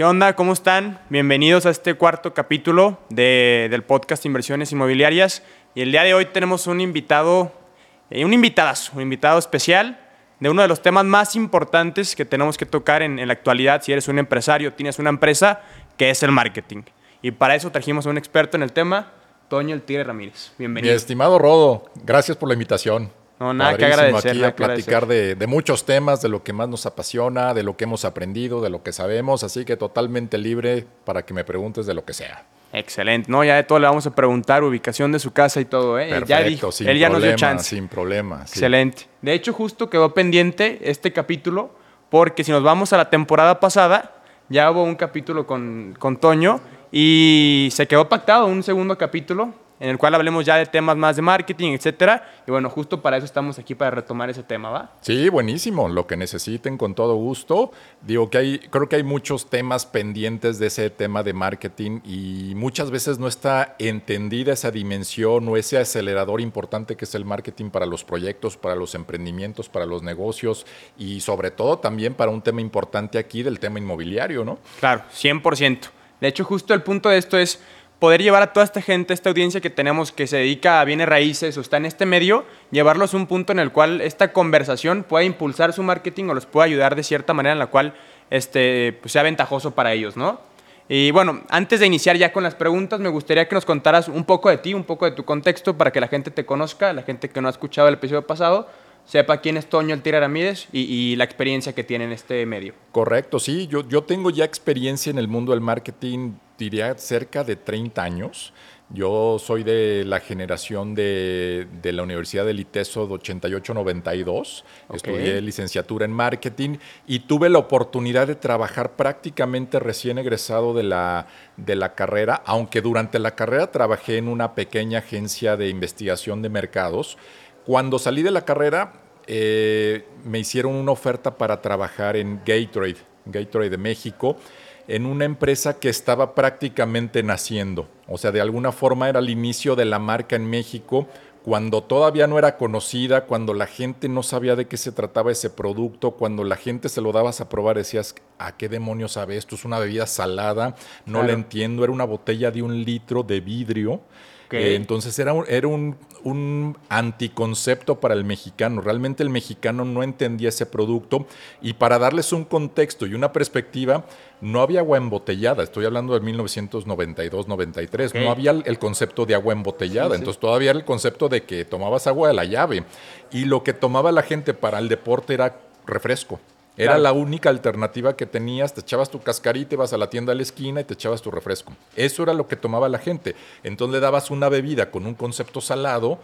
¿Qué onda? ¿Cómo están? Bienvenidos a este cuarto capítulo de- del podcast Inversiones Inmobiliarias. Y el día de hoy tenemos un invitado, eh, un invitadazo, un invitado especial de uno de los temas más importantes que tenemos que tocar en, en la actualidad si eres un empresario, tienes una empresa, que es el marketing. Y para eso trajimos a un experto en el tema, Toño El Tigre Ramírez. Mi Bienvenido. estimado Rodo, gracias por la invitación. No, nada que agradecer, aquí a platicar de, de muchos temas, de lo que más nos apasiona, de lo que hemos aprendido, de lo que sabemos, así que totalmente libre para que me preguntes de lo que sea. Excelente. No, ya de todo le vamos a preguntar, ubicación de su casa y todo. ¿eh? Perfecto, ya dijo, sin él ya nos dio problema, chance. sin problema. sí. Excelente. De hecho, justo quedó pendiente este capítulo, porque si nos vamos a la temporada pasada, ya hubo un capítulo con, con Toño y se quedó pactado un segundo capítulo en el cual hablemos ya de temas más de marketing, etcétera. Y bueno, justo para eso estamos aquí, para retomar ese tema, ¿va? Sí, buenísimo. Lo que necesiten con todo gusto. Digo que hay, creo que hay muchos temas pendientes de ese tema de marketing y muchas veces no está entendida esa dimensión o ese acelerador importante que es el marketing para los proyectos, para los emprendimientos, para los negocios y sobre todo también para un tema importante aquí del tema inmobiliario, ¿no? Claro, 100%. De hecho, justo el punto de esto es poder llevar a toda esta gente, esta audiencia que tenemos que se dedica a bienes raíces o está en este medio, llevarlos a un punto en el cual esta conversación pueda impulsar su marketing o los pueda ayudar de cierta manera en la cual este, pues, sea ventajoso para ellos, ¿no? Y bueno, antes de iniciar ya con las preguntas, me gustaría que nos contaras un poco de ti, un poco de tu contexto para que la gente te conozca, la gente que no ha escuchado el episodio pasado, sepa quién es Toño El Tira Ramírez y, y la experiencia que tiene en este medio. Correcto, sí. Yo, yo tengo ya experiencia en el mundo del marketing, diría cerca de 30 años. Yo soy de la generación de, de la Universidad del ITESO de 88-92. Ok. Estudié licenciatura en marketing y tuve la oportunidad de trabajar prácticamente recién egresado de la, de la carrera, aunque durante la carrera trabajé en una pequeña agencia de investigación de mercados. Cuando salí de la carrera, eh, me hicieron una oferta para trabajar en Gatorade, Gatorade de México, en una empresa que estaba prácticamente naciendo. O sea, de alguna forma era el inicio de la marca en México, cuando todavía no era conocida, cuando la gente no sabía de qué se trataba ese producto, cuando la gente se lo dabas a probar, decías, ¿a qué demonios sabe esto? Es una bebida salada, no Claro. la entiendo, era una botella de un litro de vidrio. Eh, entonces era, un, era un, un anticoncepto para el mexicano. Realmente el mexicano no entendía ese producto y para darles un contexto y una perspectiva, no había agua embotellada. Estoy hablando de 1992-93. Ok. No había el, concepto de agua embotellada. Sí, sí. Entonces todavía era el concepto de que tomabas agua de la llave y lo que tomaba la gente para el deporte era refresco. Era Claro. la única alternativa que tenías, te echabas tu cascarita, ibas a la tienda de la esquina y te echabas tu refresco. Eso era lo que tomaba la gente. Entonces le dabas una bebida con un concepto salado,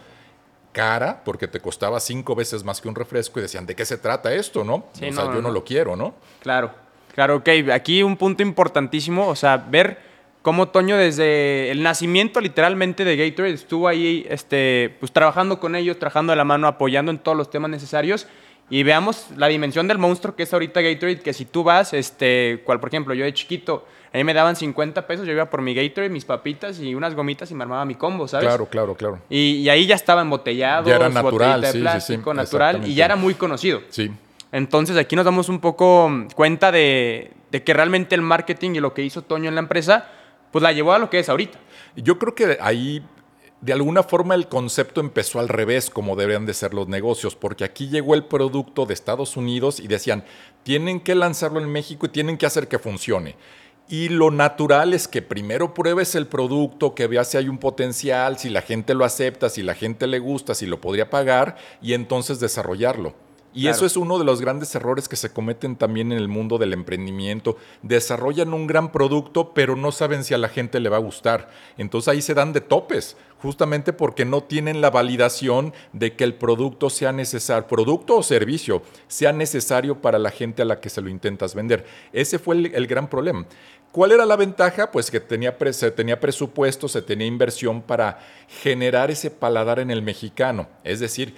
cara, porque te costaba cinco veces más que un refresco y decían, ¿de qué se trata esto, no? Sí, o no, sea, no, yo no no. lo quiero, ¿no? Claro, claro, ok. Aquí un punto importantísimo, o sea, ver cómo Toño desde el nacimiento literalmente de Gatorade estuvo ahí este, pues, trabajando con ellos, trabajando de la mano, apoyando en todos los temas necesarios. Y veamos la dimensión del monstruo que es ahorita Gatorade, que si tú vas, este, cual por ejemplo, yo de chiquito, a mí me daban 50 pesos, yo iba por mi Gatorade, mis papitas y unas gomitas y me armaba mi combo, ¿sabes? Claro, claro, claro. Y, y ahí ya estaba embotellado, Ya era natural, de sí, sí, sí, plástico, natural, y ya era muy conocido. Sí. Entonces aquí nos damos un poco cuenta de, de que realmente el marketing y lo que hizo Toño en la empresa, pues la llevó a lo que es ahorita. Yo creo que ahí, de alguna forma, el concepto empezó al revés, como deberían de ser los negocios, porque aquí llegó el producto de Estados Unidos y decían, tienen que lanzarlo en México y tienen que hacer que funcione. Y lo natural es que primero pruebes el producto, que veas si hay un potencial, si la gente lo acepta, si la gente le gusta, si lo podría pagar, y entonces desarrollarlo. Y Claro. eso es uno de los grandes errores que se cometen también en el mundo del emprendimiento. Desarrollan un gran producto, pero no saben si a la gente le va a gustar. Entonces ahí se dan de topes, justamente porque no tienen la validación de que el producto sea necesario, producto o servicio, sea necesario para la gente a la que se lo intentas vender. Ese fue el, el gran problema. ¿Cuál era la ventaja? Pues que tenía, se tenía presupuesto, se tenía inversión para generar ese paladar en el mexicano. Es decir,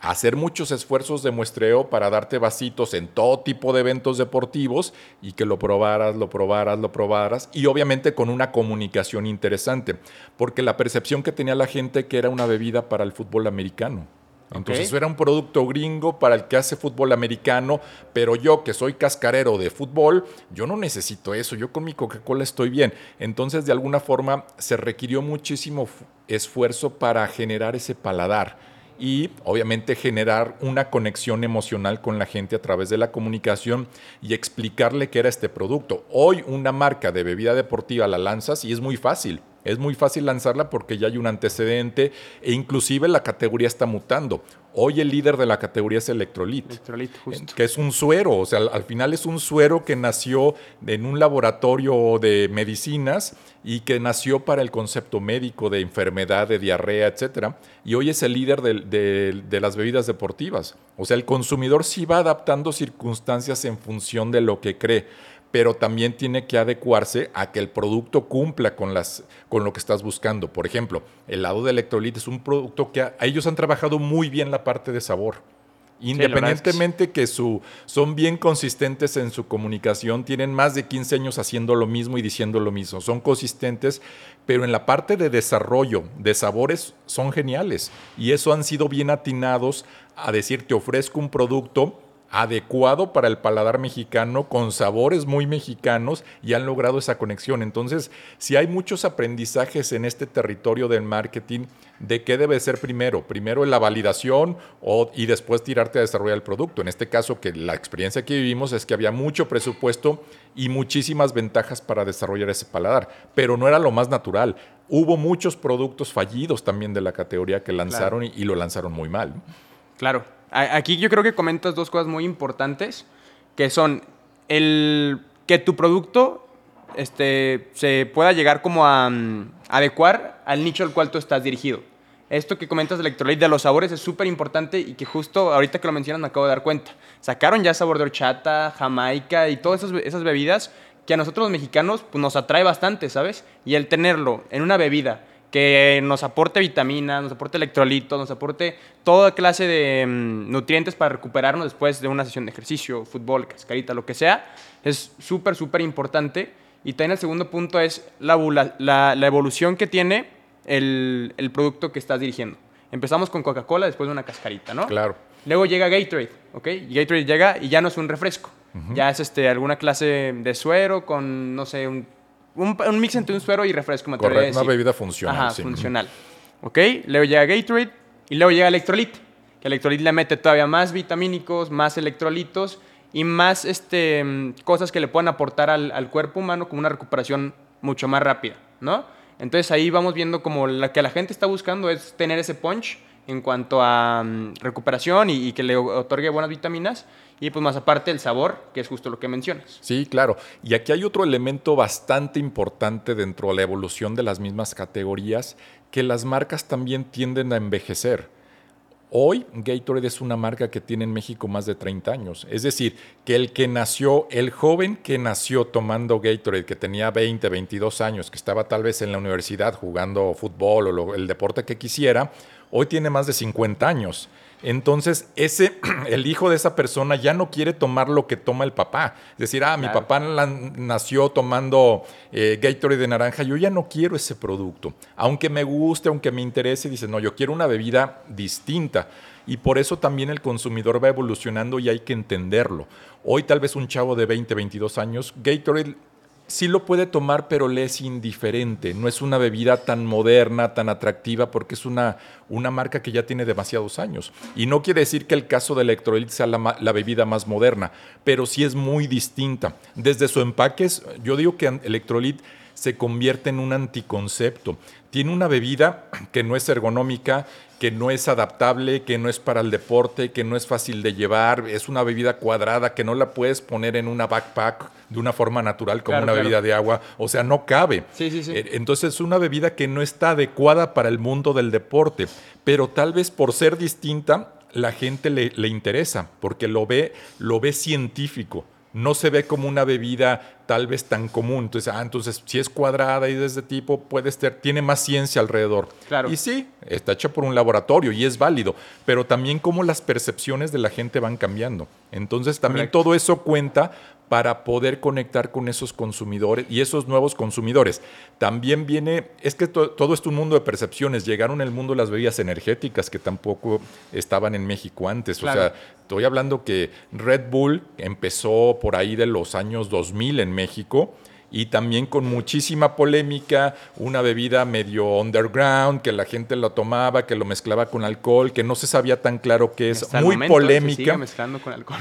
hacer muchos esfuerzos de muestreo para darte vasitos en todo tipo de eventos deportivos y que lo probaras, lo probaras, lo probaras y obviamente con una comunicación interesante, porque la percepción que tenía la gente que era una bebida para el fútbol americano. Entonces era un producto gringo para el que hace fútbol americano, pero yo que soy cascarero de fútbol, yo no necesito eso, yo con mi Coca-Cola estoy bien. Entonces de alguna forma se requirió muchísimo esfuerzo para generar ese paladar y obviamente generar una conexión emocional con la gente a través de la comunicación y explicarle qué era este producto. Hoy una marca de bebida deportiva la lanzas y es muy fácil. Es muy fácil lanzarla porque ya hay un antecedente e inclusive la categoría está mutando. Hoy el líder de la categoría es Electrolit, que es un suero, o sea, al, final es un suero que nació en un laboratorio de medicinas y que nació para el concepto médico de enfermedad, de diarrea, etcétera, y hoy es el líder de, de las bebidas deportivas. O sea, el consumidor sí va adaptando circunstancias en función de lo que cree pero también tiene que adecuarse a que el producto cumpla con, las, con lo que estás buscando. Por ejemplo, el lado de electrolit es un producto que a, ellos han trabajado muy bien la parte de sabor. Independientemente que, su, son bien consistentes en su comunicación, tienen más de 15 años haciendo lo mismo y diciendo lo mismo, son consistentes, pero en la parte de desarrollo de sabores son geniales y eso han sido bien atinados a decir te ofrezco un producto adecuado para el paladar mexicano, con sabores muy mexicanos y han logrado esa conexión. Entonces, si hay muchos aprendizajes en este territorio del marketing, ¿de qué debe ser primero? Primero la validación o, y después tirarte a desarrollar el producto. En este caso, que la experiencia que vivimos es que había mucho presupuesto y muchísimas ventajas para desarrollar ese paladar, pero no era lo más natural. Hubo muchos productos fallidos también de la categoría que lanzaron y, y lo lanzaron muy mal. Claro, Aquí yo creo que comentas dos cosas muy importantes, que son el que tu producto este, se pueda llegar como a mm, adecuar al nicho al cual tú estás dirigido. Esto que comentas de electrolyte de los sabores es súper importante y que justo ahorita que lo mencionas me acabo de dar cuenta. Sacaron ya sabor de horchata, jamaica y todas esas, bebidas que a nosotros los mexicanos pues, nos atrae bastante, ¿sabes? Y el tenerlo en una bebida que nos aporte vitaminas, nos aporte electrolitos, nos aporte toda clase de mm, nutrientes para recuperarnos después de una sesión de ejercicio, fútbol, cascarita, lo que sea, es súper, súper importante. Y también el segundo punto es la, la, evolución que tiene el, el, producto que estás dirigiendo. Empezamos con Coca-Cola después de una cascarita, ¿no? Claro. Luego llega Gatorade, ¿ok? Gatorade llega y ya no es un refresco. Ya es este, alguna clase de suero con, no sé, un un, mix entre un suero y refresco, me Correcto, una bebida funcional. Ajá, funcional. ¿Ok? Luego llega Gatorade y luego llega Electrolit. Que Electrolit le mete todavía más vitamínicos, más electrolitos y más este, mm, cosas que le puedan aportar al, cuerpo humano como una recuperación mucho más rápida, ¿no? Entonces ahí vamos viendo como la que la gente está buscando es tener ese punch en cuanto a mm, recuperación y, que le otorgue buenas vitaminas. Y pues más aparte el sabor, que es justo lo que mencionas. Sí, claro. Y aquí hay otro elemento bastante importante dentro de la evolución de las mismas categorías, que las marcas también tienden a envejecer. Hoy Gatorade es una marca que tiene en México más de 30 años. Es decir, que el que nació, el joven que nació tomando Gatorade, que tenía 20, 22 años, que estaba tal vez en la universidad jugando fútbol o el deporte que quisiera, hoy tiene más de 50 años. Entonces, ese, el hijo de esa persona ya no quiere tomar lo que toma el papá. Es decir, ah, mi papá nació tomando eh, Gatorade de naranja, yo ya no quiero ese producto. Aunque me guste, aunque me interese, dice, no, yo quiero una bebida distinta. Y por eso también el consumidor va evolucionando y hay que entenderlo. Hoy tal vez un chavo de 20, 22 años, Gatorade sí lo puede tomar, pero le es indiferente. No es una bebida tan moderna, tan atractiva, porque es una, una marca que ya tiene demasiados años. Y no quiere decir que el caso de Electrolit sea la, la, bebida más moderna, pero sí es muy distinta. Desde su empaque, yo digo que Electrolit se convierte en un anticoncepto. Tiene una bebida que no es ergonómica, que no es adaptable, que no es para el deporte, que no es fácil de llevar, es una bebida cuadrada que no la puedes poner en una backpack de una forma natural como una bebida de agua, o sea, no cabe. Sí, sí, sí. Eh, entonces es una bebida que no está adecuada para el mundo del deporte, pero tal vez por ser distinta la gente le, le interesa, porque lo ve, lo ve científico no se ve como una bebida tal vez tan común. Entonces, ah, entonces si es cuadrada y de ese tipo, puede estar, tiene más ciencia alrededor. Claro. Y sí, está hecha por un laboratorio y es válido, pero también cómo las percepciones de la gente van cambiando. Entonces, también todo eso cuenta para poder conectar con esos consumidores y esos nuevos consumidores. También viene, es que todo es un mundo de percepciones. Llegaron el mundo de las bebidas energéticas que tampoco estaban en México antes. O sea, estoy hablando que Red Bull empezó por ahí de los años 2000 en México y también con muchísima polémica, una bebida medio underground, que la gente lo tomaba, que lo mezclaba con alcohol, que no se sabía tan claro qué es, muy polémica. Sigue mezclando con alcohol.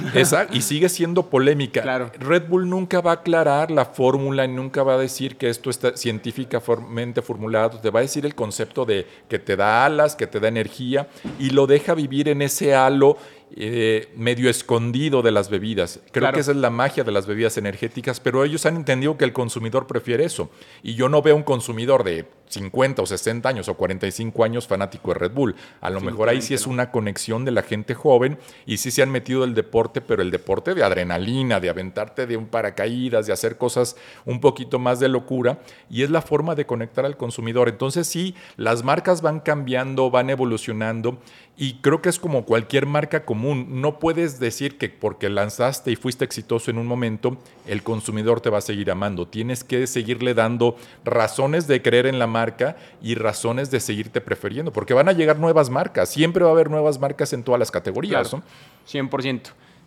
y sigue siendo polémica. Red Bull nunca va a aclarar la fórmula y nunca va a decir que esto está científicamente formulado, te va a decir el concepto de que te da alas, que te da energía y lo deja vivir en ese halo eh, medio escondido de las bebidas. Creo que esa es la magia de las bebidas energéticas, pero ellos han entendido que el consumidor prefiere eso. Y yo no veo un consumidor de 50 o 60 años o 45 años fanático de Red Bull. A lo mejor ahí sí es una conexión de la gente joven y sí se han metido el deporte, pero el deporte de adrenalina, de aventarte de un paracaídas, de hacer cosas un poquito más de locura y es la forma de conectar al consumidor. Entonces sí, las marcas van cambiando, van evolucionando y creo que es como cualquier marca común. No puedes decir que porque lanzaste y fuiste exitoso en un momento, el consumidor te va a seguir amando. Tienes que seguirle dando razones de creer en la marca y razones de seguirte prefiriendo, porque van a llegar nuevas marcas. Siempre va a haber nuevas marcas en todas las categorías. Claro, 100%.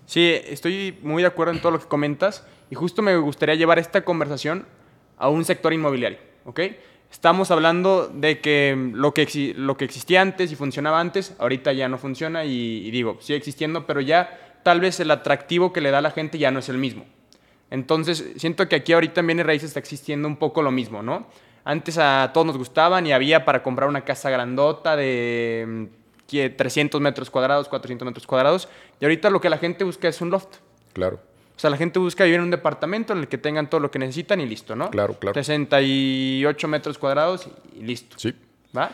Sí, estoy muy de acuerdo en todo lo que comentas y justo me gustaría llevar esta conversación a un sector inmobiliario, ¿ok? Estamos hablando de que lo que, lo que existía antes y funcionaba antes, ahorita ya no funciona y, digo, sigue existiendo, pero ya tal vez el atractivo que le da a la gente ya no es el mismo. Entonces, siento que aquí ahorita en Bienes Raíces está existiendo un poco lo mismo, ¿no? Antes a todos nos gustaban y había para comprar una casa grandota de 300 mm, metros cuadrados, 400 metros cuadrados, y ahorita lo que la gente busca es un loft. Claro. O sea, la gente busca vivir en un departamento en el que tengan todo lo que necesitan y listo, ¿no? Claro, claro. 68 metros cuadrados y listo. Sí. ¿Va?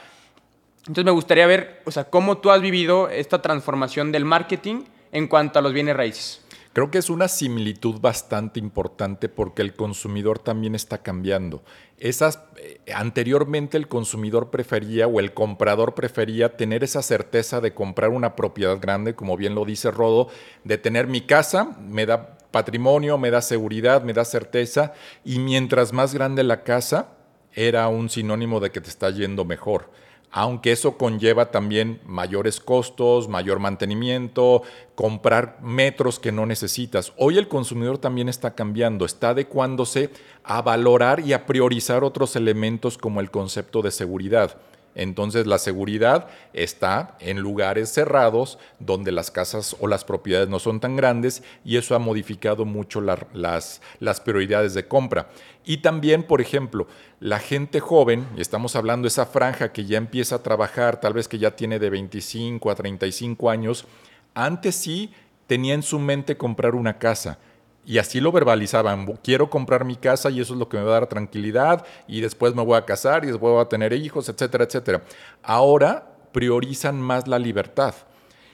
Entonces me gustaría ver, o sea, cómo tú has vivido esta transformación del marketing en cuanto a los bienes raíces. Creo que es una similitud bastante importante porque el consumidor también está cambiando. Esas, eh, anteriormente el consumidor prefería o el comprador prefería tener esa certeza de comprar una propiedad grande, como bien lo dice Rodo, de tener mi casa, me da patrimonio, me da seguridad, me da certeza, y mientras más grande la casa, era un sinónimo de que te está yendo mejor aunque eso conlleva también mayores costos, mayor mantenimiento, comprar metros que no necesitas. Hoy el consumidor también está cambiando, está adecuándose a valorar y a priorizar otros elementos como el concepto de seguridad. Entonces la seguridad está en lugares cerrados donde las casas o las propiedades no son tan grandes y eso ha modificado mucho las, las prioridades de compra. Y también, por ejemplo, la gente joven, y estamos hablando de esa franja que ya empieza a trabajar, tal vez que ya tiene de 25 a 35 años, antes sí tenía en su mente comprar una casa y así lo verbalizaban, quiero comprar mi casa y eso es lo que me va a dar tranquilidad y después me voy a casar y después voy a tener hijos, etcétera, etcétera. Ahora priorizan más la libertad.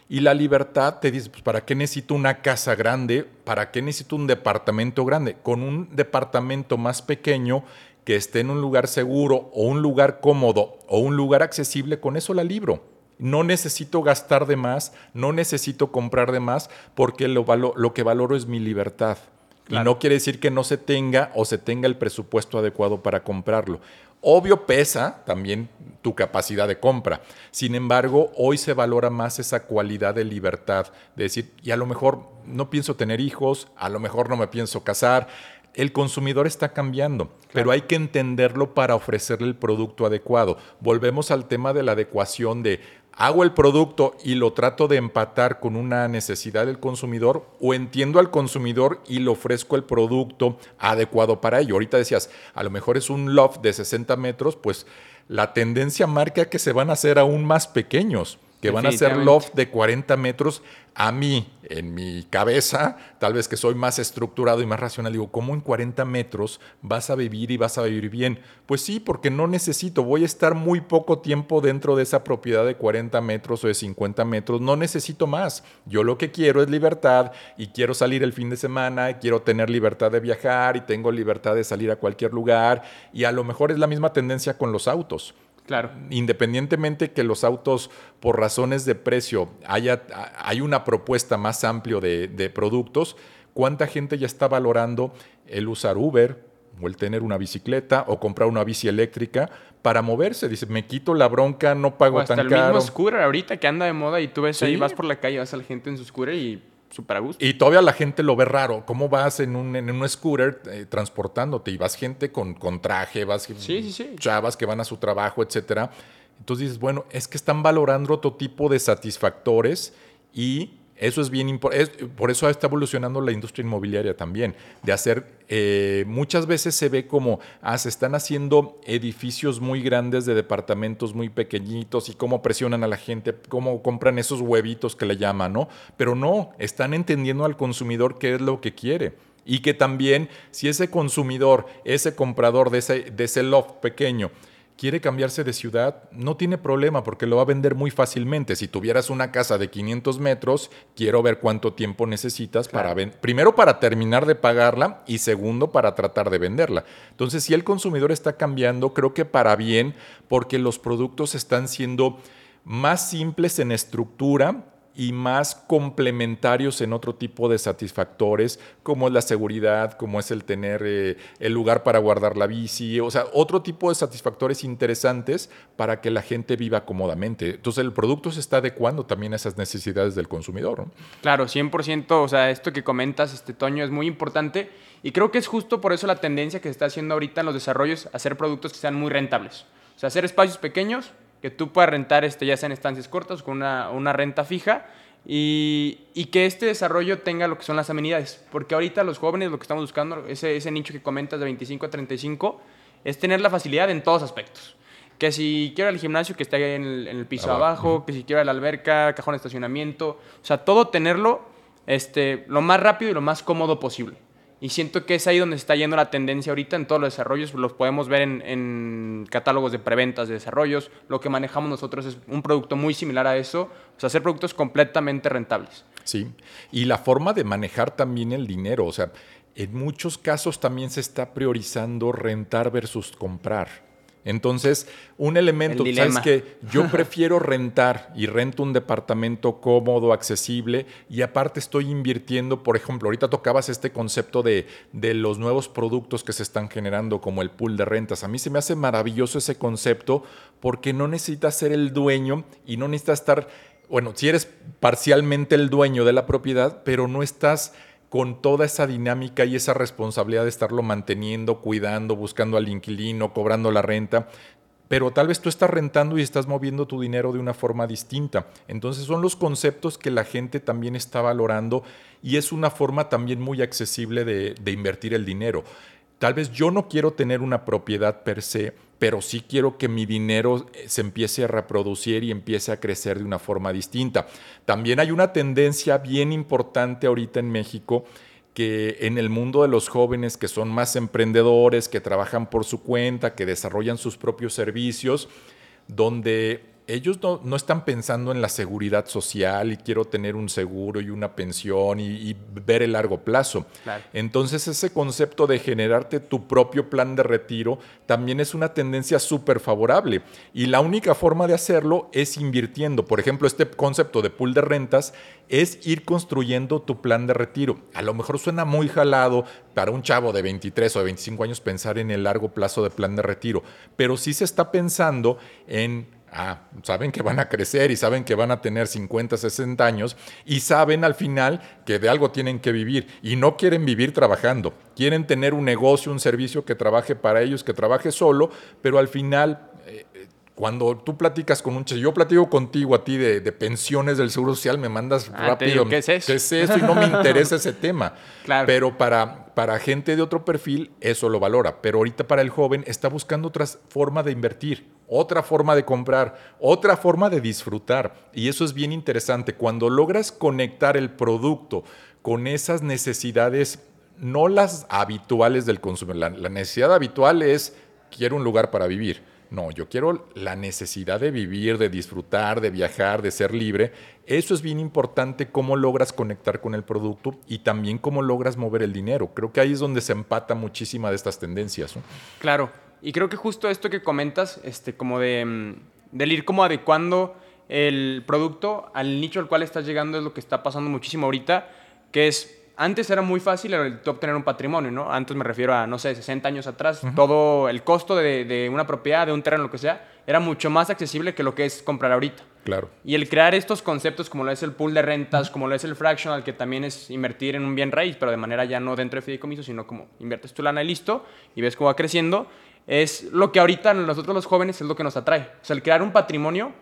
Y la libertad te dice, pues, ¿para qué necesito una casa grande? ¿Para qué necesito un departamento grande? Con un departamento más pequeño que esté en un lugar seguro o un lugar cómodo o un lugar accesible, con eso la libro. No necesito gastar de más, no necesito comprar de más, porque lo, lo que valoro es mi libertad. Y no quiere decir que no se tenga o se tenga el presupuesto adecuado para comprarlo. Obvio pesa también tu capacidad de compra. Sin embargo, hoy se valora más esa cualidad de libertad, de decir, y a lo mejor no pienso tener hijos, a lo mejor no me pienso casar. El consumidor está cambiando, pero hay que entenderlo para ofrecerle el producto adecuado. Volvemos al tema de la adecuación de hago el producto y lo trato de empatar con una necesidad del consumidor o entiendo al consumidor y le ofrezco el producto adecuado para ello. Ahorita decías, a lo mejor es un loft de 60 metros, pues la tendencia marca que se van a hacer aún más pequeños que van a ser loft de 40 metros, a mí, en mi cabeza, tal vez que soy más estructurado y más racional, digo, ¿cómo en 40 metros vas a vivir y vas a vivir bien? Pues sí, porque no necesito, voy a estar muy poco tiempo dentro de esa propiedad de 40 metros o de 50 metros, no necesito más. Yo lo que quiero es libertad y quiero salir el fin de semana, quiero tener libertad de viajar y tengo libertad de salir a cualquier lugar y a lo mejor es la misma tendencia con los autos. Claro. Independientemente que los autos, por razones de precio, haya, hay una propuesta más amplia de, de productos, ¿Cuánta gente ya está valorando el usar Uber o el tener una bicicleta o comprar una bici eléctrica para moverse? Dice, me quito la bronca, no pago O hasta tan el caro. mismo scooter ahorita que anda de moda y tú ves ahí, vas por la calle, vas a la gente en su scooter y súper a gusto. Y todavía la gente lo ve raro. ¿Cómo vas en un, en un scooter eh, transportándote? Y vas gente con, con traje, vas Sí, sí, sí. chavas que van a su trabajo, etcétera. Entonces dices, bueno, es que están valorando otro tipo de satisfactores y eso es bien importante. Por eso está evolucionando la industria inmobiliaria también, de hacer, eh, muchas veces se ve como, ah, se están haciendo edificios muy grandes de departamentos muy pequeñitos y cómo presionan a la gente, cómo compran esos huevitos que le llaman, ¿no? Pero no, están entendiendo al consumidor qué es lo que quiere. Y que también, si ese consumidor, ese comprador de ese, de ese loft pequeño, quiere cambiarse de ciudad, no tiene problema porque lo va a vender muy fácilmente. Si tuvieras una casa de 500 metros, quiero ver cuánto tiempo necesitas para ven- primero para terminar de pagarla y segundo para tratar de venderla. Entonces, si el consumidor está cambiando, creo que para bien, porque los productos están siendo más simples en estructura y más complementarios en otro tipo de satisfactores, como es la seguridad, como es el tener eh, el lugar para guardar la bici, o sea, otro tipo de satisfactores interesantes para que la gente viva cómodamente. Entonces, el producto se está adecuando también a esas necesidades del consumidor. ¿no? Claro, 100%, o sea, esto que comentas, este Toño, es muy importante y creo que es justo por eso la tendencia que se está haciendo ahorita en los desarrollos, hacer productos que sean muy rentables. O sea, hacer espacios pequeños que tú puedas rentar, este, ya sea en estancias cortas, con una, una renta fija, y, y que este desarrollo tenga lo que son las amenidades. Porque ahorita los jóvenes lo que estamos buscando, ese, ese nicho que comentas de 25 a 35, es tener la facilidad en todos aspectos. Que si quiero ir al gimnasio, que esté ahí en el, en el piso Abajo. abajo, que si quiero ir a la alberca, cajón de estacionamiento, o sea, todo tenerlo este, lo más rápido y lo más cómodo posible. Y siento que es ahí donde está yendo la tendencia ahorita en todos los desarrollos. Los podemos ver en, en catálogos de preventas de desarrollos. Lo que manejamos nosotros es un producto muy similar a eso. O sea, hacer productos completamente rentables. Sí, y la forma de manejar también el dinero, o sea, en muchos casos también se está priorizando rentar versus comprar. Entonces, un elemento, El ¿sabes que Yo prefiero rentar y rento un departamento cómodo, accesible y aparte estoy invirtiendo, por ejemplo, ahorita tocabas este concepto de, de los nuevos productos que se están generando como el pool de rentas. A mí se me hace maravilloso ese concepto porque no necesitas ser el dueño y no necesitas estar bueno, si eres parcialmente el dueño de la propiedad, pero no estás con toda esa dinámica y esa responsabilidad de estarlo manteniendo, cuidando, buscando al inquilino, cobrando la renta. Pero tal vez tú estás rentando y estás moviendo tu dinero de una forma distinta. Entonces son los conceptos que la gente también está valorando y es una forma también muy accesible de, de invertir el dinero. Tal vez yo no quiero tener una propiedad per se, pero sí quiero que mi dinero eh, se empiece a reproducir y empiece a crecer de una forma distinta. También hay una tendencia bien importante ahorita en México que en el mundo de los jóvenes que son más emprendedores, que trabajan por su cuenta, que desarrollan sus propios servicios, donde ellos no, no están pensando en la seguridad social y quiero tener un seguro y una pensión y, y ver el largo plazo. Claro. Entonces ese concepto de generarte tu propio plan de retiro también es una tendencia súper favorable y la única forma de hacerlo es invirtiendo. Por ejemplo, este concepto de pool de rentas es ir construyendo tu plan de retiro. A lo mejor suena muy jalado para un chavo de 23 o de 25 años pensar en el largo plazo de plan de retiro, pero sí se está pensando en Ah, saben que van a crecer y saben que van a tener 50, 60 años y saben al final que de algo tienen que vivir y no quieren vivir trabajando. Quieren tener un negocio, un servicio que trabaje para ellos, que trabaje solo, pero al final, eh, cuando tú platicas con un ch- yo platico contigo a ti de, de pensiones del Seguro Social, me mandas Ah, rápido. digo, ¿qué es eso? ¿Qué es eso? Y no me interesa ese tema. Claro. Pero para, para gente de otro perfil, eso lo valora. Pero ahorita para el joven está buscando otra forma de invertir, otra forma de comprar, otra forma de disfrutar. Y eso es bien interesante. Cuando logras conectar el producto con esas necesidades, no las habituales del consumidor. La, necesidad habitual es, quiero un lugar para vivir. No, yo quiero la necesidad de vivir, de disfrutar, de viajar, de ser libre. Eso es bien importante, cómo logras conectar con el producto y también cómo logras mover el dinero. Creo que ahí es donde se empata muchísima de estas tendencias. Claro, y creo que justo esto que comentas, este, como de, mm, del ir como adecuando el producto al nicho al cual estás llegando es lo que está pasando muchísimo ahorita, que es antes era muy fácil obtener un patrimonio, ¿no? Antes me refiero a, no sé, 60 años atrás, todo el costo de, de, una propiedad, de un terreno, lo que sea, era mucho más accesible que lo que es comprar ahorita. Claro. Y el crear estos conceptos como lo es el pool de rentas, como lo es el fractional, que también es invertir en un bien raíz, pero de manera ya no dentro de fideicomiso, sino como inviertes tu lana y listo, y ves cómo va creciendo, es lo que ahorita nosotros los jóvenes es lo que nos atrae. O sea, el crear un patrimonio,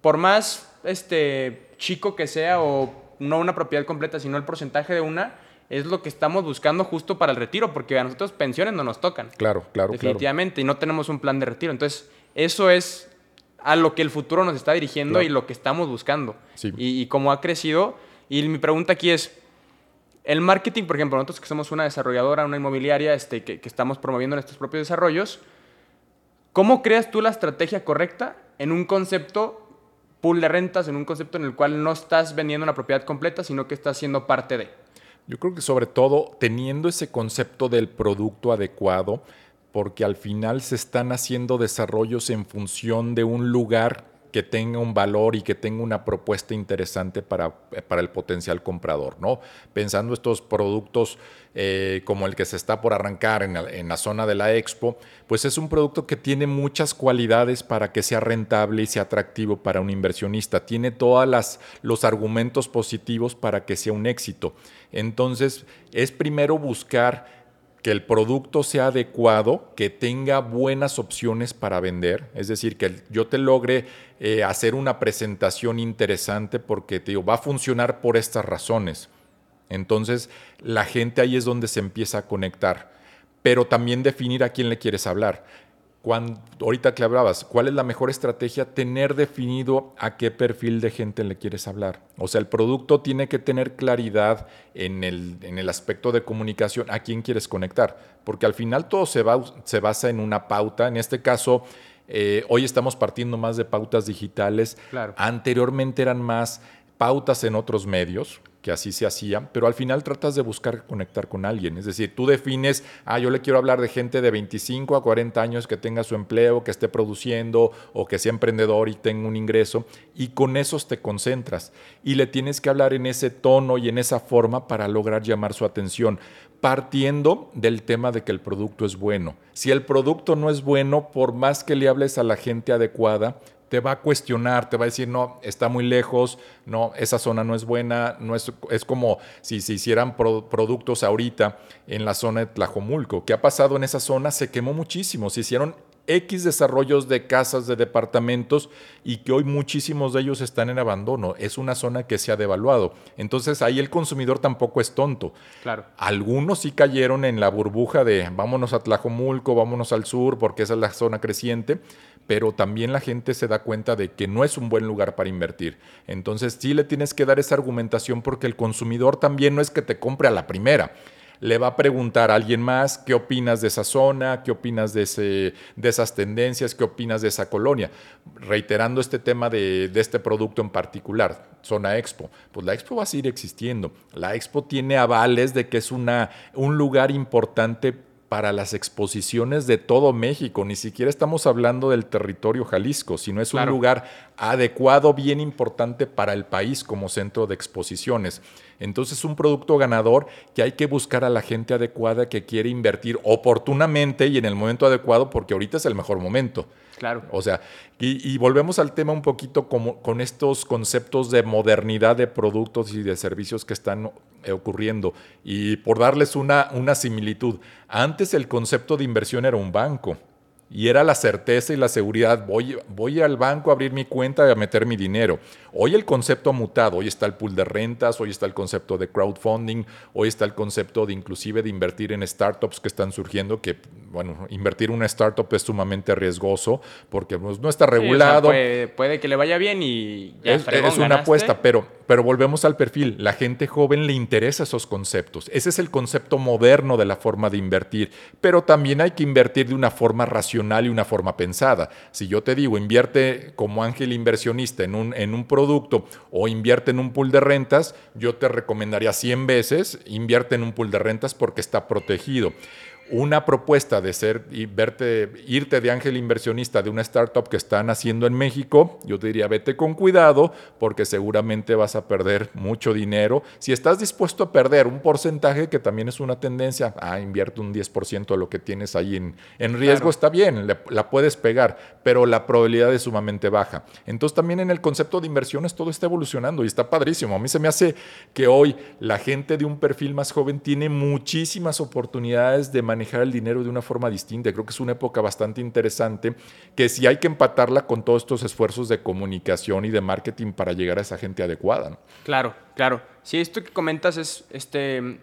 por más este, chico que sea o no una propiedad completa, sino el porcentaje de una, es lo que estamos buscando justo para el retiro, porque a nosotros pensiones no nos tocan. Claro, claro. Definitivamente, y no tenemos un plan de retiro. Entonces, eso es a lo que el futuro nos está dirigiendo y lo que estamos buscando. Y, cómo ha crecido. Y mi pregunta aquí es, el marketing, por ejemplo, nosotros que somos una desarrolladora, una inmobiliaria, este, que, estamos promoviendo nuestros propios desarrollos, ¿cómo creas tú la estrategia correcta en un concepto pool de rentas, en un concepto en el cual no estás vendiendo una propiedad completa, sino que estás siendo parte de. Yo creo que sobre todo teniendo ese concepto del producto adecuado, porque al final se están haciendo desarrollos en función de un lugar que tenga un valor y que tenga una propuesta interesante para, para el potencial comprador, ¿no? Pensando estos productos eh, como el que se está por arrancar en la, en la, zona de la expo, pues es un producto que tiene muchas cualidades para que sea rentable y sea atractivo para un inversionista. Tiene todos los argumentos positivos para que sea un éxito. Entonces, es primero buscar que el producto sea adecuado, que tenga buenas opciones para vender, es decir, que yo te logre eh, hacer una presentación interesante porque te digo, va a funcionar por estas razones. Entonces, la gente ahí es donde se empieza a conectar, pero también definir a quién le quieres hablar ahorita que hablabas, ¿cuál es la mejor estrategia? Tener definido a qué perfil de gente le quieres hablar. O sea, el producto tiene que tener claridad en el, en el aspecto de comunicación, a quién quieres conectar, porque al final todo se, va, se basa en una pauta. En este caso, eh, hoy estamos partiendo más de pautas digitales. Anteriormente eran más pautas en otros medios, que así se hacía, pero al final tratas de buscar conectar con alguien. Es decir, tú defines, ah, yo le quiero hablar de gente de 25 a 40 años que tenga su empleo, que esté produciendo o que sea emprendedor y tenga un ingreso, y con esos te concentras. Y le tienes que hablar en ese tono y en esa forma para lograr llamar su atención, partiendo del tema de que el producto es bueno. Si el producto no es bueno, por más que le hables a la gente adecuada, te va a cuestionar, te va a decir, no, está muy lejos, no, esa zona no es buena, no es, es como si se hicieran productos ahorita en la zona de Tlajomulco. ¿Qué ha pasado en esa zona? Se quemó muchísimo, se hicieron X desarrollos de casas, de departamentos y que hoy muchísimos de ellos están en abandono. Es una zona que se ha devaluado. Entonces ahí el consumidor tampoco es tonto. Claro. Algunos sí cayeron en la burbuja de vámonos a Tlajomulco, vámonos al sur porque esa es la zona creciente, pero también la gente se da cuenta de que no es un buen lugar para invertir. Entonces sí le tienes que dar esa argumentación porque el consumidor también no es que te compre a la primera. Le va a preguntar a alguien más qué opinas de esa zona, qué opinas de, ese, de esas tendencias, qué opinas de esa colonia. Reiterando este tema de, de este producto en particular, zona expo. Pues la expo va a seguir existiendo. La expo tiene avales de que es una, un lugar importante para las exposiciones de todo México. Ni siquiera estamos hablando del territorio Jalisco, sino es un lugar adecuado, bien importante para el país como centro de exposiciones. Entonces, un producto ganador que hay que buscar a la gente adecuada que quiere invertir oportunamente y en el momento adecuado, porque ahorita es el mejor momento. Claro. O sea, y, volvemos al tema un poquito como, con estos conceptos de modernidad de productos y de servicios que están ocurriendo. Y por darles una, una similitud, antes el concepto de inversión era un banco y era la certeza y la seguridad. Voy, voy al banco a abrir mi cuenta y a meter mi dinero. Hoy el concepto ha mutado. Hoy está el pool de rentas, hoy está el concepto de crowdfunding, hoy está el concepto de inclusive de invertir en startups que están surgiendo, que, bueno, invertir en una startup es sumamente riesgoso porque pues, no está regulado. puede, que le vaya bien y ya es, es una apuesta, pero, pero volvemos al perfil. La gente joven le interesa esos conceptos. Ese es el concepto moderno de la forma de invertir, pero también hay que invertir de una forma racional y una forma pensada. Si yo te digo, invierte como ángel inversionista en un, en un producto o invierte en un pool de rentas, yo te recomendaría 100 veces, invierte en un pool de rentas porque está protegido. Una propuesta de ser y verte, irte de ángel inversionista de una startup que están haciendo en México, yo te diría vete con cuidado porque seguramente vas a perder mucho dinero. Si estás dispuesto a perder un porcentaje, que también es una tendencia, ah, invierte un 10% de lo que tienes ahí en, en riesgo, está bien, la puedes pegar, pero la probabilidad es sumamente baja. Entonces también en el concepto de inversiones todo está evolucionando y está padrísimo. A mí se me hace que hoy la gente de un perfil más joven tiene muchísimas oportunidades de manejar el dinero de una forma distinta. Creo que es una época bastante interesante que si hay que empatarla con todos estos esfuerzos de comunicación y de marketing para llegar a esa gente adecuada. Claro, claro. Sí, esto que comentas es este,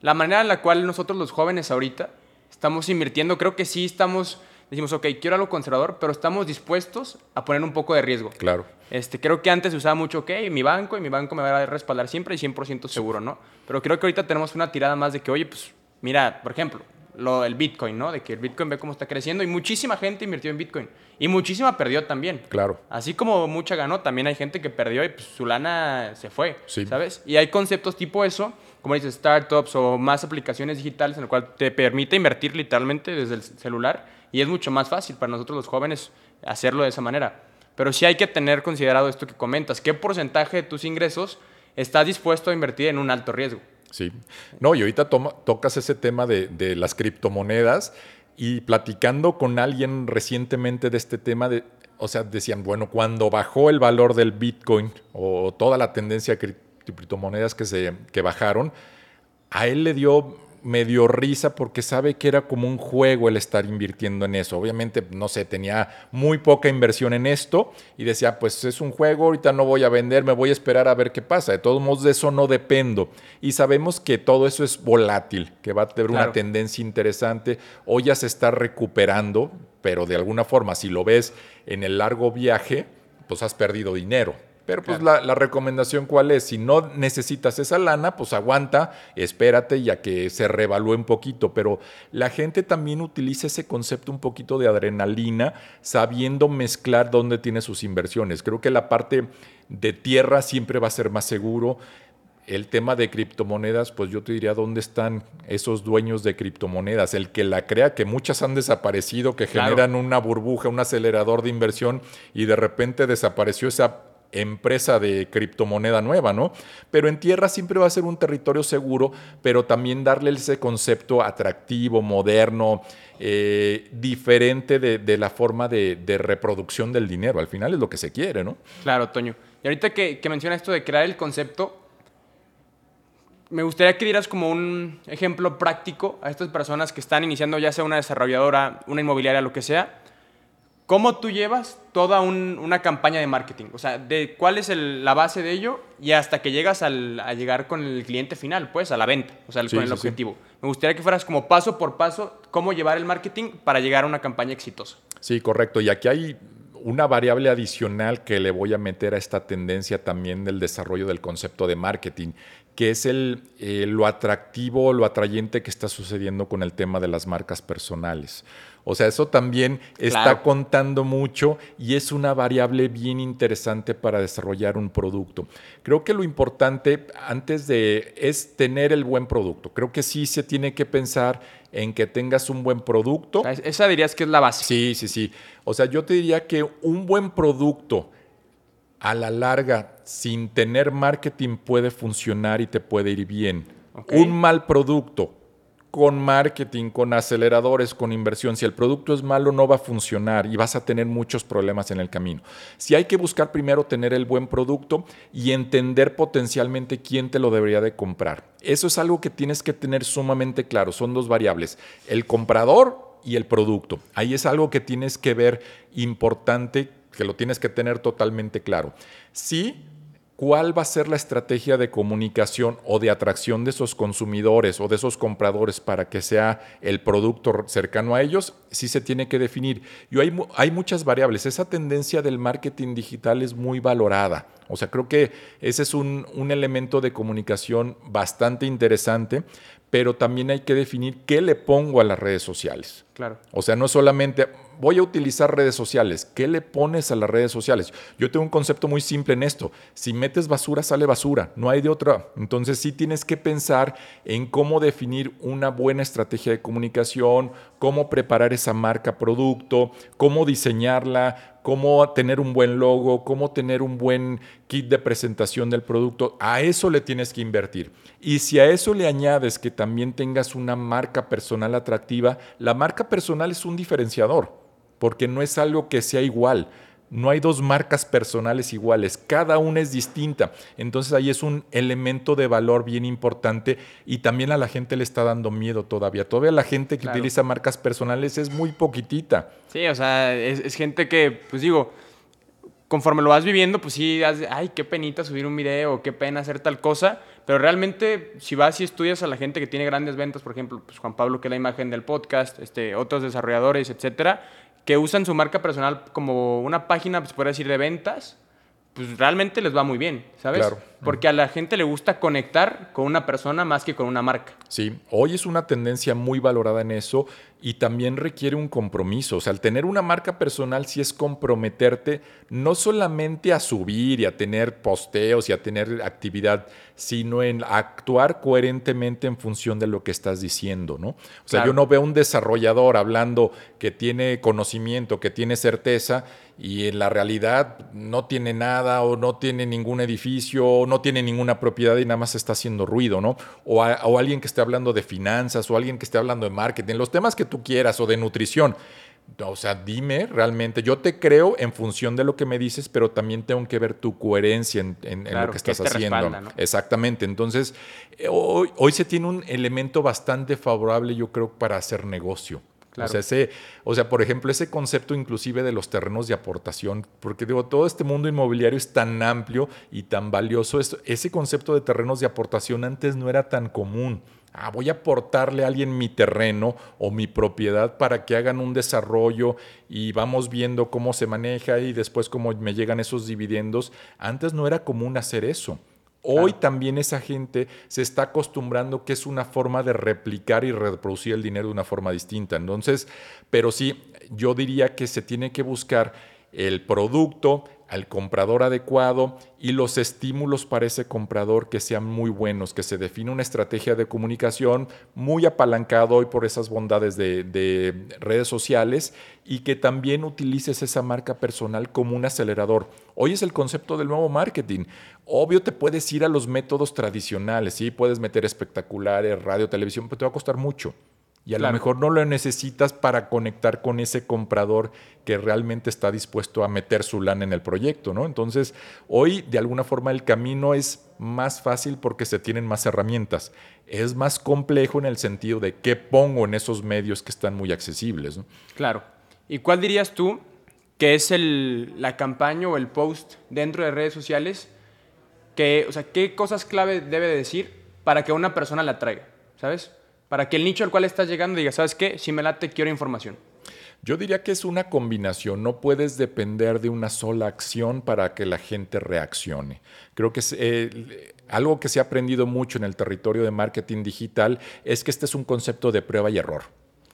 la manera en la cual nosotros los jóvenes ahorita estamos invirtiendo. Creo que sí estamos decimos, ok, quiero algo conservador, pero estamos dispuestos a poner un poco de riesgo. Claro. Este, creo que antes se usaba mucho, ok, mi banco y mi banco me va a respaldar siempre y 100% seguro, ¿no? Pero creo que ahorita tenemos una tirada más de que, oye, pues mira, por ejemplo, lo, el Bitcoin, ¿no? De que el Bitcoin ve cómo está creciendo y muchísima gente invirtió en Bitcoin y muchísima perdió también. Claro. Así como mucha ganó, también hay gente que perdió y pues, su lana se fue, ¿sabes? Y hay conceptos tipo eso, como dices, startups o más aplicaciones digitales en el cual te permite invertir literalmente desde el celular y es mucho más fácil para nosotros los jóvenes hacerlo de esa manera. Pero sí hay que tener considerado esto que comentas, qué porcentaje de tus ingresos estás dispuesto a invertir en un alto riesgo. Sí. No, y ahorita tocas ese tema de, las criptomonedas y platicando con alguien recientemente de este tema, de, o sea, decían, bueno, cuando bajó el valor del Bitcoin o toda la tendencia de criptomonedas que, se, que bajaron, a él le dio me dio risa porque sabe que era como un juego el estar invirtiendo en eso. Obviamente, no sé, tenía muy poca inversión en esto y decía, pues es un juego, ahorita no voy a vender, me voy a esperar a ver qué pasa. De todos modos, de eso no dependo. Y sabemos que todo eso es volátil, que va a tener una tendencia interesante. Hoy ya se está recuperando, pero de alguna forma, si lo ves en el largo viaje, pues has perdido dinero. Pero pues la, recomendación cuál es, si no necesitas esa lana, pues aguanta, espérate ya que se revalúe un poquito. Pero la gente también utiliza ese concepto un poquito de adrenalina, sabiendo mezclar dónde tiene sus inversiones. Creo que la parte de tierra siempre va a ser más seguro. El tema de criptomonedas, pues yo te diría dónde están esos dueños de criptomonedas. El que la crea, que muchas han desaparecido, que generan una burbuja, un acelerador de inversión y de repente desapareció esa empresa de criptomoneda nueva, ¿no? Pero en tierra siempre va a ser un territorio seguro, pero también darle ese concepto atractivo, moderno, eh, diferente de, la forma de, reproducción del dinero. Al final es lo que se quiere, ¿no? Claro, Toño. Y ahorita que, que menciona esto de crear el concepto, me gustaría que dieras como un ejemplo práctico a estas personas que están iniciando ya sea una desarrolladora, una inmobiliaria, lo que sea, ¿Cómo tú llevas toda una campaña de marketing? O sea, de cuál es la base de ello y hasta que llegas a llegar con el cliente final, pues, a la venta, o sea, con el objetivo. Me gustaría que fueras como paso por paso cómo llevar el marketing para llegar a una campaña exitosa. Sí, correcto. Y aquí hay una variable adicional que le voy a meter a esta tendencia también del desarrollo del concepto de marketing, que es el, eh, lo atractivo, lo atrayente que está sucediendo con el tema de las marcas personales. O sea, eso también está contando mucho y es una variable bien interesante para desarrollar un producto. Creo que lo importante antes de es tener el buen producto. Creo que sí se tiene que pensar en que tengas un buen producto. Esa dirías que es la base. Sí, sí, sí. O sea, yo te diría que un buen producto a la larga, sin tener marketing, puede funcionar y te puede ir bien. Un mal producto con marketing, con aceleradores, con inversión. Si el producto es malo, no va a funcionar y vas a tener muchos problemas en el camino. Si hay que buscar primero tener el buen producto y entender potencialmente quién te lo debería de comprar. Eso es algo que tienes que tener sumamente claro. Son dos variables. El comprador y el producto. Ahí es algo que tienes que ver importante, que lo tienes que tener totalmente claro. Sí, cuál va a ser la estrategia de comunicación o de atracción de esos consumidores o de esos compradores para que sea el producto cercano a ellos, sí se tiene que definir. Y hay, hay muchas variables. Esa tendencia del marketing digital es muy valorada. O sea, creo que ese es un, un elemento de comunicación bastante interesante, pero también hay que definir qué le pongo a las redes sociales. Claro. O sea, no solamente voy a utilizar redes sociales, ¿qué le pones a las redes sociales? Yo tengo un concepto muy simple en esto. Si metes basura, sale basura, no hay de otra. Entonces sí tienes que pensar en cómo definir una buena estrategia de comunicación, cómo preparar esa marca producto, cómo diseñarla, cómo tener un buen logo, cómo tener un buen kit de presentación del producto. A eso le tienes que invertir. Y si a eso le añades que también tengas una marca personal atractiva, la marca personal es un diferenciador, porque no es algo que sea igual. No hay dos marcas personales iguales, cada una es distinta. Entonces ahí es un elemento de valor bien importante y también a la gente le está dando miedo todavía. Todavía la gente que utiliza marcas personales es muy poquitita. Sí, o sea, es, gente que, pues digo, conforme lo vas viviendo, pues sí, ay, qué penita subir un video, qué pena hacer tal cosa, pero realmente si vas y estudias a la gente que tiene grandes ventas, por ejemplo, pues Juan Pablo, que es la imagen del podcast, este, otros desarrolladores, etcétera, que usan su marca personal como una página, pues puede decir, de ventas, pues realmente les va muy bien, ¿sabes? Claro. Porque a la gente le gusta conectar con una persona más que con una marca. Sí, hoy es una tendencia muy valorada en eso y también requiere un compromiso. O sea, al tener una marca personal sí es comprometerte no solamente a subir y a tener posteos y a tener actividad, sino en actuar coherentemente en función de lo que estás diciendo, ¿no? O sea, yo no veo un desarrollador hablando que tiene conocimiento, que tiene certeza y en la realidad no tiene nada o no tiene ningún edificio o no tiene ninguna propiedad y nada más está haciendo ruido, ¿no? O, o alguien que esté hablando de finanzas o alguien que esté hablando de marketing, los temas que tú quieras o de nutrición. O sea, dime realmente, yo te creo en función de lo que me dices, pero también tengo que ver tu coherencia en, lo que estás haciendo. Exactamente. Entonces, eh, hoy, hoy se tiene un elemento bastante favorable, yo creo, para hacer negocio. O, sea, ese, o sea, por ejemplo, ese concepto inclusive de los terrenos de aportación, porque digo, todo este mundo inmobiliario es tan amplio y tan valioso. ese concepto de terrenos de aportación antes no era tan común ah, voy a aportarle a alguien mi terreno o mi propiedad para que hagan un desarrollo y vamos viendo cómo se maneja y después cómo me llegan esos dividendos. Antes no era común hacer eso. Hoy también esa gente se está acostumbrando que es una forma de replicar y reproducir el dinero de una forma distinta. Entonces, pero sí, yo diría que se tiene que buscar el producto, al comprador adecuado y los estímulos para ese comprador que sean muy buenos, que se define una estrategia de comunicación muy apalancado hoy por esas bondades de, redes sociales y que también utilices esa marca personal como un acelerador. Hoy es el concepto del nuevo marketing. Obvio te puedes ir a los métodos tradicionales, ¿sí? puedes meter espectaculares, radio, televisión, pero te va a costar mucho. Y a lo mejor no lo necesitas para conectar con ese comprador que realmente está dispuesto a meter su lana en el proyecto, ¿no? Entonces, hoy de alguna forma el camino es más fácil porque se tienen más herramientas. Es más complejo en el sentido de qué pongo en esos medios que están muy accesibles, ¿no? Claro. ¿Y cuál dirías tú que es el, la campaña o el post dentro de redes sociales que, o sea, qué cosas clave debe decir para que una persona la traiga, ¿sabes? Para que el nicho al cual estás llegando diga, ¿sabes qué? Si me late, quiero información. Yo diría que es una combinación, no puedes depender de una sola acción para que la gente reaccione. Creo que es, eh, algo que se ha aprendido mucho en el territorio de marketing digital es que este es un concepto de prueba y error.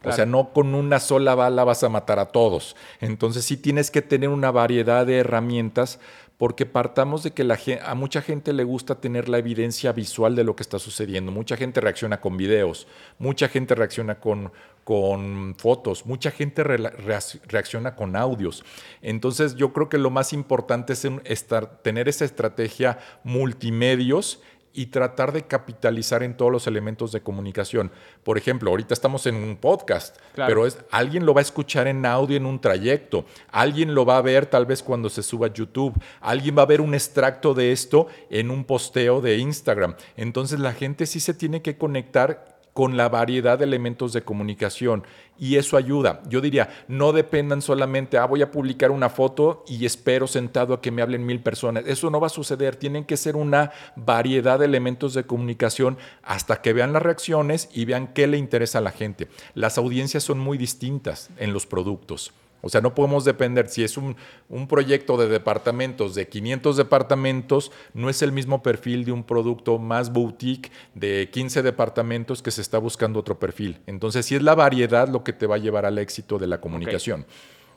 O sea, no con una sola bala vas a matar a todos. Entonces sí tienes que tener una variedad de herramientas porque partamos de que la, a mucha gente le gusta tener la evidencia visual de lo que está sucediendo. Mucha gente reacciona con videos, mucha gente reacciona con, con fotos, mucha gente reacciona con audios. Entonces yo creo que lo más importante es estar, tener esa estrategia multimedios y tratar de capitalizar en todos los elementos de comunicación. Por ejemplo, ahorita estamos en un podcast, pero es, alguien lo va a escuchar en audio en un trayecto, alguien lo va a ver tal vez cuando se suba a YouTube, alguien va a ver un extracto de esto en un posteo de Instagram. Entonces la gente sí se tiene que conectar con la variedad de elementos de comunicación y eso ayuda. Yo diría, no dependan solamente, ah, voy a publicar una foto y espero sentado a que me hablen mil personas. Eso no va a suceder, tienen que ser una variedad de elementos de comunicación hasta que vean las reacciones y vean qué le interesa a la gente. Las audiencias son muy distintas en los productos. O sea, no podemos depender, si es un, un, proyecto de departamentos, de 500 departamentos, no es el mismo perfil de un producto más boutique de 15 departamentos que se está buscando otro perfil. Entonces, sí es la variedad lo que te va a llevar al éxito de la comunicación.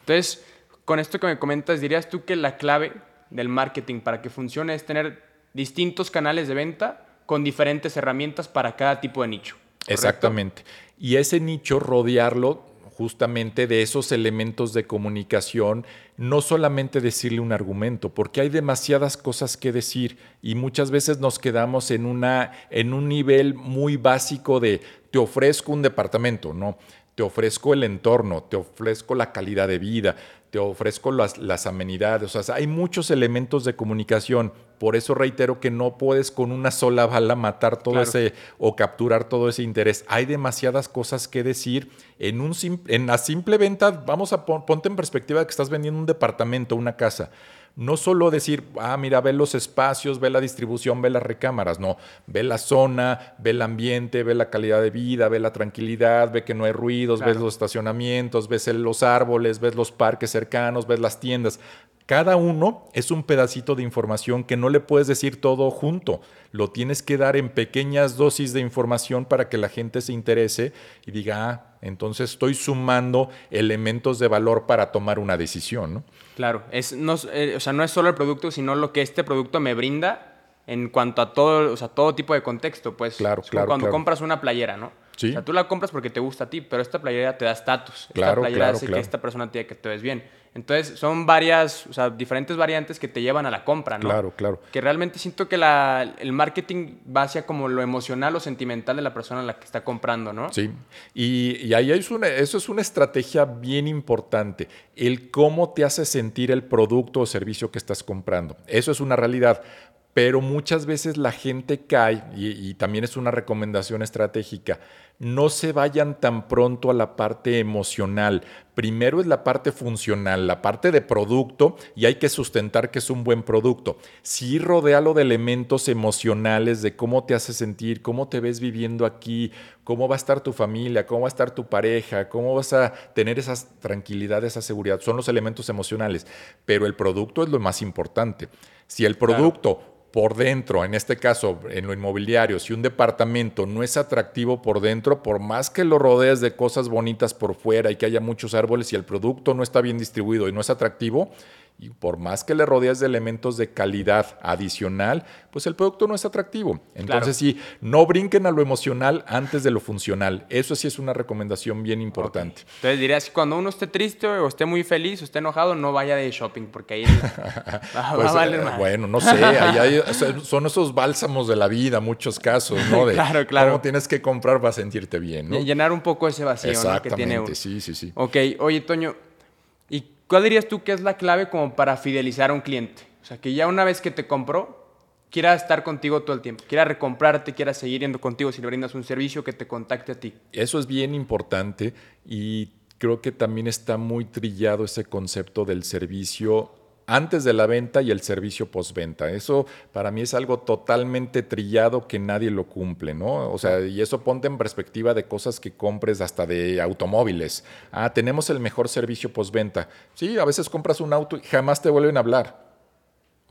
Entonces, con esto que me comentas, dirías tú que la clave del marketing para que funcione es tener distintos canales de venta con diferentes herramientas para cada tipo de nicho. Exactamente. Y ese nicho rodearlo justamente de esos elementos de comunicación, no solamente decirle un argumento, porque hay demasiadas cosas que decir y muchas veces nos quedamos en, una, en un nivel muy básico de te ofrezco un departamento, ¿no? Te ofrezco el entorno, te ofrezco la calidad de vida, te ofrezco las, las, amenidades. O sea, hay muchos elementos de comunicación. Por eso reitero que no puedes con una sola bala matar todo ese o capturar todo ese interés. Hay demasiadas cosas que decir. En, un, en la simple venta, vamos a ponte en perspectiva de que estás vendiendo un departamento, una casa no solo decir, ah, mira, ve los espacios, ve la distribución, ve las recámaras, no, ve la zona, ve el ambiente, ve la calidad de vida, ve la tranquilidad, ve que no hay ruidos, ves los estacionamientos, ves los árboles, ves los parques cercanos, ves las tiendas. Cada uno es un pedacito de información que no le puedes decir todo junto. Lo tienes que dar en pequeñas dosis de información para que la gente se interese y diga, ah, entonces estoy sumando elementos de valor para tomar una decisión. ¿no? Claro, es, no, eh, o sea, no es solo el producto, sino lo que este producto me brinda en cuanto a todo, o sea, todo tipo de contexto. Pues, claro, claro. Cuando compras una playera, ¿no? Sí. O sea, tú la compras porque te gusta a ti, pero esta playera te da estatus. Claro, esta playera hace que esta persona diga que te ves bien. Entonces, son varias, o sea, diferentes variantes que te llevan a la compra, ¿no? Claro, claro. Que realmente siento que la, el marketing va hacia como lo emocional o sentimental de la persona a la que está comprando, ¿no? Sí. Y, y ahí es una, eso es una estrategia bien importante. El cómo te hace sentir el producto o servicio que estás comprando. Eso es una realidad pero muchas veces la gente cae, y, también es una recomendación estratégica, no se vayan tan pronto a la parte emocional. Primero es la parte funcional, la parte de producto, y hay que sustentar que es un buen producto. Sí, rodealo de elementos emocionales, de cómo te hace sentir, cómo te ves viviendo aquí, cómo va a estar tu familia, cómo va a estar tu pareja, cómo vas a tener esa tranquilidad, esa seguridad. Son los elementos emocionales, pero el producto es lo más importante. Si el producto por dentro, en este caso en lo inmobiliario, si un departamento no es atractivo por dentro, por más que lo rodees de cosas bonitas por fuera y que haya muchos árboles, si el producto no está bien distribuido y no es atractivo, y por más que le rodees de elementos de calidad adicional, pues el producto no es atractivo. Entonces sí, no brinquen a lo emocional antes de lo funcional. Eso sí es una recomendación bien importante. Entonces dirías cuando uno esté triste o esté muy feliz o esté enojado, no vaya de shopping porque ahí va, a pues, valer eh, Bueno, no sé, son esos bálsamos de la vida, muchos casos, ¿no? De claro, claro. Cómo tienes que comprar para sentirte bien, ¿no? llenar un poco ese vacío que tiene uno. sí, sí, sí. Ok, oye, Toño, ¿Cuál dirías tú que es la clave como para fidelizar a un cliente? O sea, que ya una vez que te compró, quiera estar contigo todo el tiempo, quiera recomprarte, quiera seguir yendo contigo si le brindas un servicio que te contacte a ti. Eso es bien importante y creo que también está muy trillado ese concepto del servicio antes de la venta y el servicio postventa. Eso para mí es algo totalmente trillado que nadie lo cumple, ¿no? O sea, y eso ponte en perspectiva de cosas que compres hasta de automóviles. Ah, tenemos el mejor servicio postventa. Sí, a veces compras un auto y jamás te vuelven a hablar.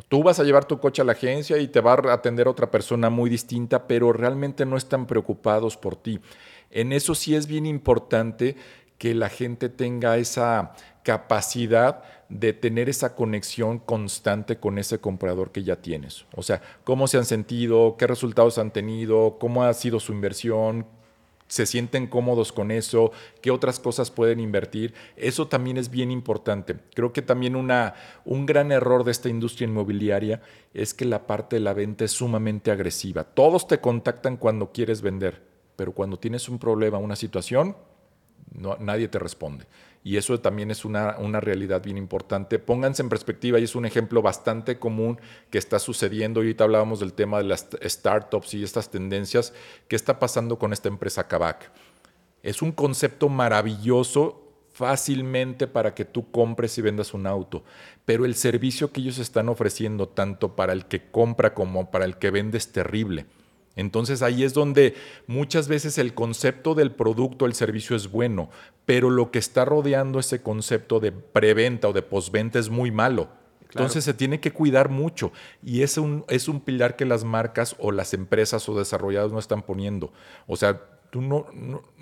Tú vas a llevar tu coche a la agencia y te va a atender otra persona muy distinta, pero realmente no están preocupados por ti. En eso sí es bien importante que la gente tenga esa capacidad de tener esa conexión constante con ese comprador que ya tienes. O sea, cómo se han sentido, qué resultados han tenido, cómo ha sido su inversión, se sienten cómodos con eso, qué otras cosas pueden invertir. Eso también es bien importante. Creo que también una, un gran error de esta industria inmobiliaria es que la parte de la venta es sumamente agresiva. Todos te contactan cuando quieres vender, pero cuando tienes un problema, una situación, no, nadie te responde y eso también es una, una, realidad bien importante. Pónganse en perspectiva y es un ejemplo bastante común que está sucediendo. Ahorita hablábamos del tema de las startups y estas tendencias. ¿Qué está pasando con esta empresa Kavak? Es un concepto maravilloso fácilmente para que tú compres y vendas un auto, pero el servicio que ellos están ofreciendo tanto para el que compra como para el que vende es terrible. Entonces ahí es donde muchas veces el concepto del producto, el servicio es bueno, pero lo que está rodeando ese concepto de preventa o de postventa es muy malo. Entonces se tiene que cuidar mucho y es un, es un pilar que las marcas o las empresas o desarrollados no están poniendo. O sea, tú no,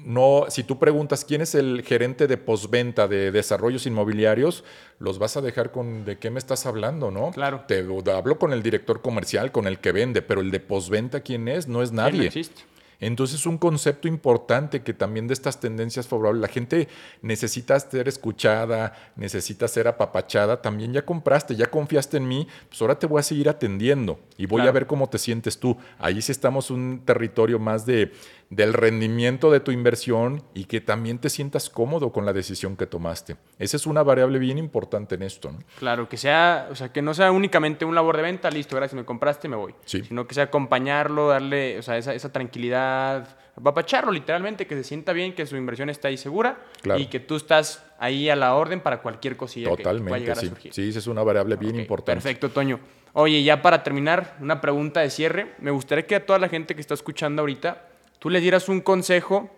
no, si tú preguntas quién es el gerente de postventa de desarrollos inmobiliarios, los vas a dejar con de qué me estás hablando, ¿no? Claro. Te hablo con el director comercial, con el que vende, pero el de postventa, ¿quién es? No es nadie. no existe. Entonces, un concepto importante que también de estas tendencias favorables, la gente necesita ser escuchada, necesita ser apapachada, también ya compraste, ya confiaste en mí, pues ahora te voy a seguir atendiendo y voy a ver cómo te sientes tú. Ahí sí estamos un territorio más de del rendimiento de tu inversión y que también te sientas cómodo con la decisión que tomaste. Esa es una variable bien importante en esto. ¿no? Claro, que sea, o sea, que no sea únicamente un labor de venta, listo, gracias, me compraste, me voy. Sino que sea acompañarlo, darle, o sea, esa, esa tranquilidad, apapacharlo literalmente, que se sienta bien, que su inversión está ahí segura y que tú estás ahí a la orden para cualquier cosilla Totalmente, que pueda llegar sí. a surgir. Sí, esa es una variable bien importante. Perfecto, Toño. Oye, ya para terminar, una pregunta de cierre. Me gustaría que a toda la gente que está escuchando ahorita tú le dieras un consejo,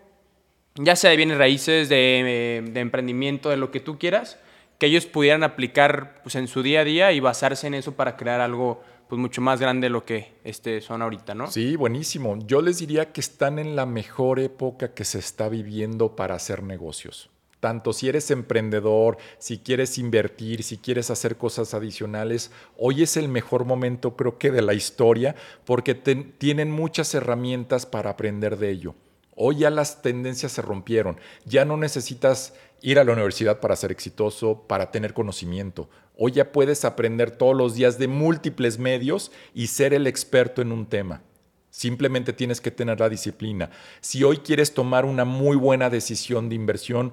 ya sea de bienes raíces, de, emprendimiento, de lo que tú quieras, que ellos pudieran aplicar pues, en su día a día y basarse en eso para crear algo pues mucho más grande de lo que este, son ahorita, ¿no? Sí, buenísimo. Yo les diría que están en la mejor época que se está viviendo para hacer negocios. Tanto si eres emprendedor, si quieres invertir, si quieres hacer cosas adicionales, hoy es el mejor momento creo que de la historia porque tienen muchas herramientas para aprender de ello. Hoy ya las tendencias se rompieron. Ya no necesitas ir a la universidad para ser exitoso, para tener conocimiento. Hoy ya puedes aprender todos los días de múltiples medios y ser el experto en un tema. Simplemente tienes que tener la disciplina. Si hoy quieres tomar una muy buena decisión de inversión,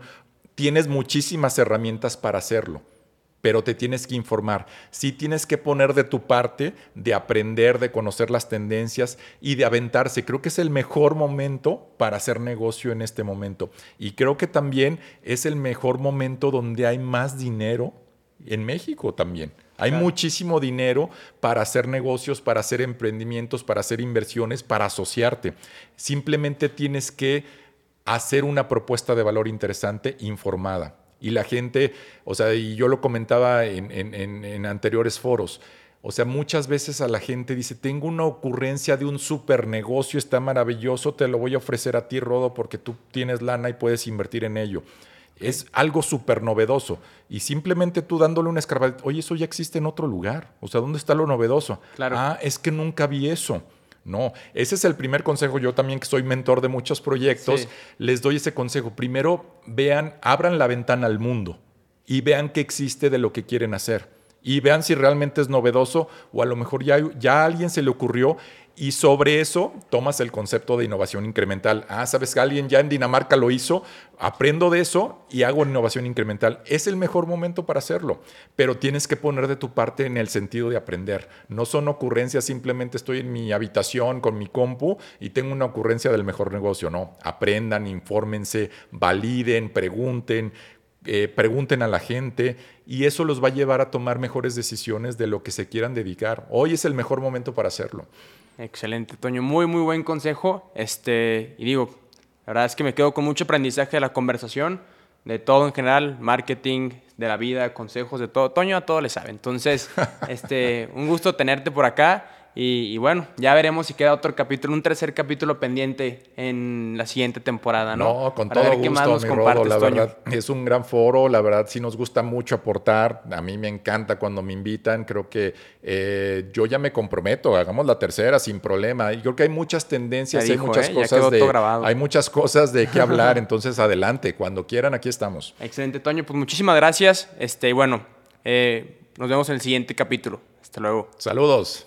tienes muchísimas herramientas para hacerlo, pero te tienes que informar. Sí tienes que poner de tu parte, de aprender, de conocer las tendencias y de aventarse. Creo que es el mejor momento para hacer negocio en este momento. Y creo que también es el mejor momento donde hay más dinero en México también. Hay muchísimo dinero para hacer negocios, para hacer emprendimientos, para hacer inversiones, para asociarte. Simplemente tienes que hacer una propuesta de valor interesante informada. Y la gente, o sea, y yo lo comentaba en, anteriores foros, o sea, muchas veces a la gente dice, tengo una ocurrencia de un super negocio, está maravilloso, te lo voy a ofrecer a ti, Rodo, porque tú tienes lana y puedes invertir en ello. Es algo súper novedoso. Y simplemente tú dándole una escarbadita, oye, eso ya existe en otro lugar. O sea, ¿dónde está lo novedoso? Claro. Ah, es que nunca vi eso. No, ese es el primer consejo. Yo también que soy mentor de muchos proyectos, les doy ese consejo. Primero, vean, abran la ventana al mundo y vean qué existe de lo que quieren hacer. Y vean si realmente es novedoso o a lo mejor ya, ya a alguien se le ocurrió y sobre eso tomas el concepto de innovación incremental. Ah, sabes que alguien ya en Dinamarca lo hizo, aprendo de eso y hago innovación incremental. Es el mejor momento para hacerlo, pero tienes que poner de tu parte en el sentido de aprender. No son ocurrencias, simplemente estoy en mi habitación con mi compu y tengo una ocurrencia del mejor negocio. No, aprendan, infórmense, validen, pregunten. Eh, pregunten a la gente y eso los va a llevar a tomar mejores decisiones de lo que se quieran dedicar. Hoy es el mejor momento para hacerlo. Excelente, Toño. Muy, muy buen consejo. Este, y digo, la verdad es que me quedo con mucho aprendizaje de la conversación, de todo en general, marketing, de la vida, consejos, de todo. Toño a todo le sabe. Entonces, este, un gusto tenerte por acá. Y, bueno, ya veremos si queda otro capítulo, un tercer capítulo pendiente en la siguiente temporada, ¿no? No, con todo gusto, mi Rodo, la verdad, es un gran foro, la verdad sí nos gusta mucho aportar, a mí me encanta cuando me invitan, creo que eh, yo ya me comprometo, hagamos la tercera sin problema, y creo que hay muchas tendencias, hay muchas ¿eh? cosas de, hay muchas cosas de qué hablar, entonces adelante, cuando quieran, aquí estamos. Excelente, Toño, pues muchísimas gracias, este, y bueno, eh, nos vemos en el siguiente capítulo, hasta luego. Saludos.